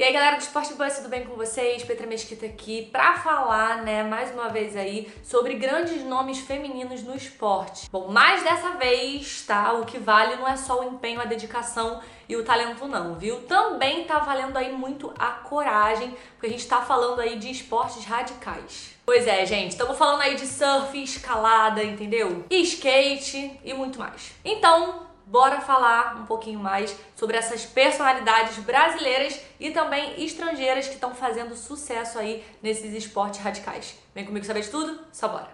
E aí, galera do Esporte Bus, tudo bem com vocês? Petra Mesquita aqui pra falar, né, mais uma vez aí, sobre grandes nomes femininos no esporte. Bom, mais dessa vez, tá? O que vale não é só o empenho, a dedicação e o talento não, viu? Também tá valendo aí muito a coragem, porque a gente tá falando aí de esportes radicais. Pois é, gente, estamos falando aí de surf, escalada, entendeu? E skate e muito mais. Então, bora falar um pouquinho mais sobre essas personalidades brasileiras e também estrangeiras que estão fazendo sucesso aí nesses esportes radicais. Vem comigo saber de tudo? Só bora!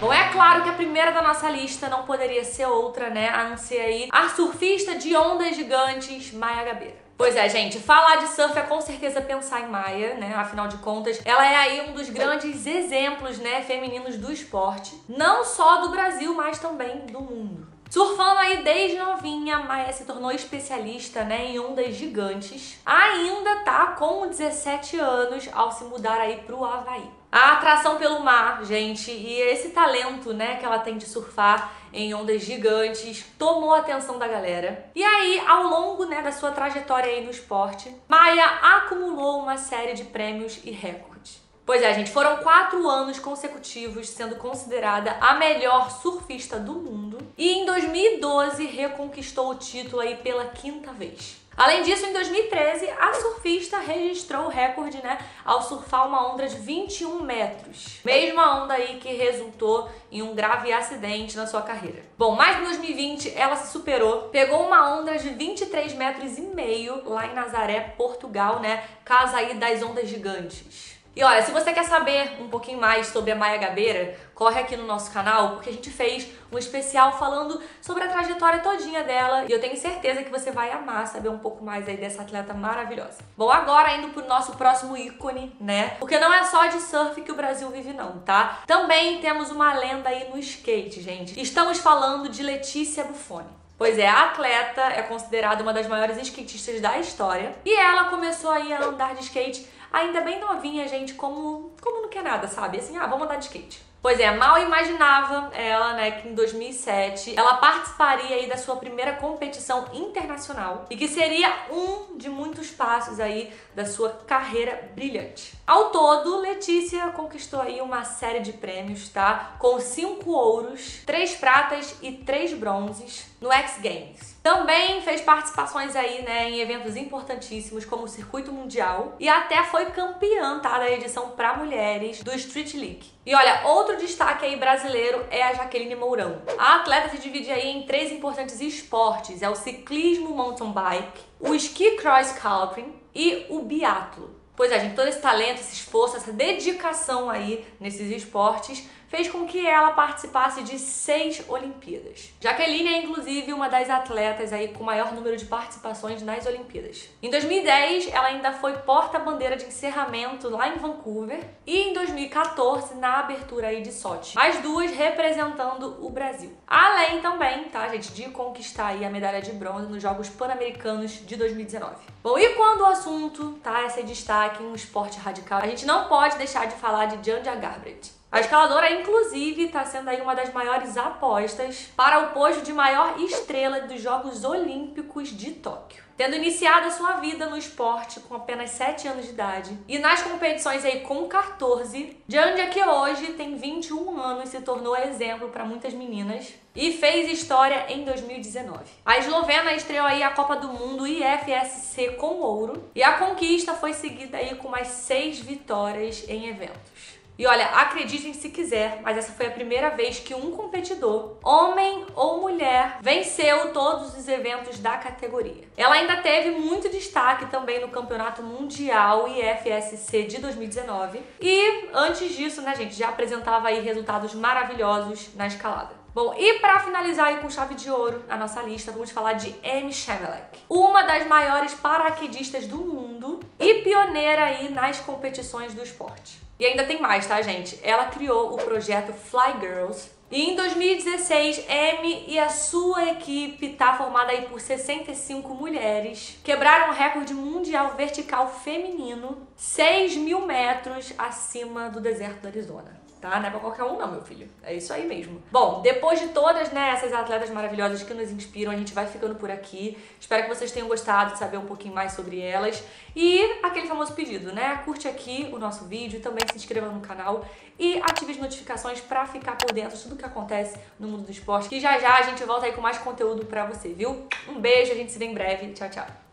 Bom, é claro que a primeira da nossa lista não poderia ser outra, né? A não ser aí a surfista de ondas gigantes, Maia Gabeira. Pois é, gente, falar de surf é com certeza pensar em Maia, né? Afinal de contas, ela é aí um dos grandes exemplos, né, femininos do esporte, não só do Brasil, mas também do mundo. Surfando aí desde novinha, Maia se tornou especialista né, em ondas gigantes. Ainda tá com 17 anos ao se mudar aí pro Havaí. A atração pelo mar, gente, e esse talento, né, que ela tem de surfar em ondas gigantes, tomou a atenção da galera. E aí, ao longo, né, da sua trajetória aí no esporte, Maia acumulou uma série de prêmios e recordes. Pois é, gente, foram quatro anos consecutivos sendo considerada a melhor surfista do mundo e em 2012 reconquistou o título aí pela quinta vez. Além disso, em 2013, a surfista registrou o recorde, né, ao surfar uma onda de 21 metros. Mesma onda aí que resultou em um grave acidente na sua carreira. Bom, mas em 2020 ela se superou, pegou uma onda de 23 metros e meio lá em Nazaré, Portugal, né, casa aí das ondas gigantes. E olha, se você quer saber um pouquinho mais sobre a Maia Gabeira, corre aqui no nosso canal, porque a gente fez um especial falando sobre a trajetória todinha dela e eu tenho certeza que você vai amar saber um pouco mais aí dessa atleta maravilhosa. Bom, agora indo pro nosso próximo ícone, né? Porque não é só de surf que o Brasil vive não, tá? Também temos uma lenda aí no skate, gente. Estamos falando de Letícia Buffoni. Pois é, a atleta é considerada uma das maiores skatistas da história e ela começou aí a andar de skate ainda bem novinha, gente, como, como não quer nada, sabe? Assim, ah, vamos andar de skate. Pois é, mal imaginava ela, né, que em 2007 ela participaria aí da sua primeira competição internacional e que seria um de muitos passos aí da sua carreira brilhante. Ao todo, Letícia conquistou aí uma série de prêmios, tá? Com cinco ouros, três pratas e três bronzes no X Games. Também fez participações aí, né, em eventos importantíssimos como o Circuito Mundial e até foi campeã, tá, da edição para mulheres do Street League. E olha, outro destaque aí brasileiro é a Jaqueline Mourão. A atleta se divide aí em três importantes esportes: é o ciclismo mountain bike, o ski cross country e o biatlo. Pois é, gente, todo esse talento, esse esforço, essa dedicação aí nesses esportes fez com que ela participasse de seis Olimpíadas. Jaqueline é inclusive uma das atletas aí com maior número de participações nas Olimpíadas. Em 2010, ela ainda foi porta-bandeira de encerramento lá em Vancouver e em 2014 na abertura aí de Sochi. As duas representando o Brasil. Além também, tá, gente, de conquistar aí a medalha de bronze nos Jogos Pan-Americanos de 2019. Bom, e quando o assunto tá esse destaque em um esporte radical, a gente não pode deixar de falar de Janja Garbrett. A escaladora, inclusive, está sendo aí uma das maiores apostas para o posto de maior estrela dos Jogos Olímpicos de Tóquio. Tendo iniciado a sua vida no esporte com apenas 7 anos de idade e nas competições aí com 14, Jandia que hoje tem 21 anos se tornou exemplo para muitas meninas e fez história em 2019. A eslovena estreou aí a Copa do Mundo IFSC com ouro e a conquista foi seguida aí com mais seis vitórias em eventos. E olha, acreditem se quiser, mas essa foi a primeira vez que um competidor, homem ou mulher, venceu todos os eventos da categoria. Ela ainda teve muito destaque também no Campeonato Mundial IFSC de 2019. E antes disso, né, gente, já apresentava aí resultados maravilhosos na escalada. Bom, e para finalizar aí com chave de ouro a nossa lista, vamos falar de Amy Shemelek, uma das maiores paraquedistas do mundo e pioneira aí nas competições do esporte. E ainda tem mais, tá, gente? Ela criou o projeto Fly Girls. E em 2016, Amy e a sua equipe, tá formada aí por 65 mulheres, quebraram o recorde mundial vertical feminino 6 mil metros acima do deserto do Arizona. Tá? Não é pra qualquer um não, meu filho. É isso aí mesmo. Bom, depois de todas, né, essas atletas maravilhosas que nos inspiram, a gente vai ficando por aqui. Espero que vocês tenham gostado de saber um pouquinho mais sobre elas. E aquele famoso pedido, né? Curte aqui o nosso vídeo, também se inscreva no canal e ative as notificações pra ficar por dentro de tudo que acontece no mundo do esporte. Que já já a gente volta aí com mais conteúdo pra você, viu? Um beijo, a gente se vê em breve. Tchau, tchau.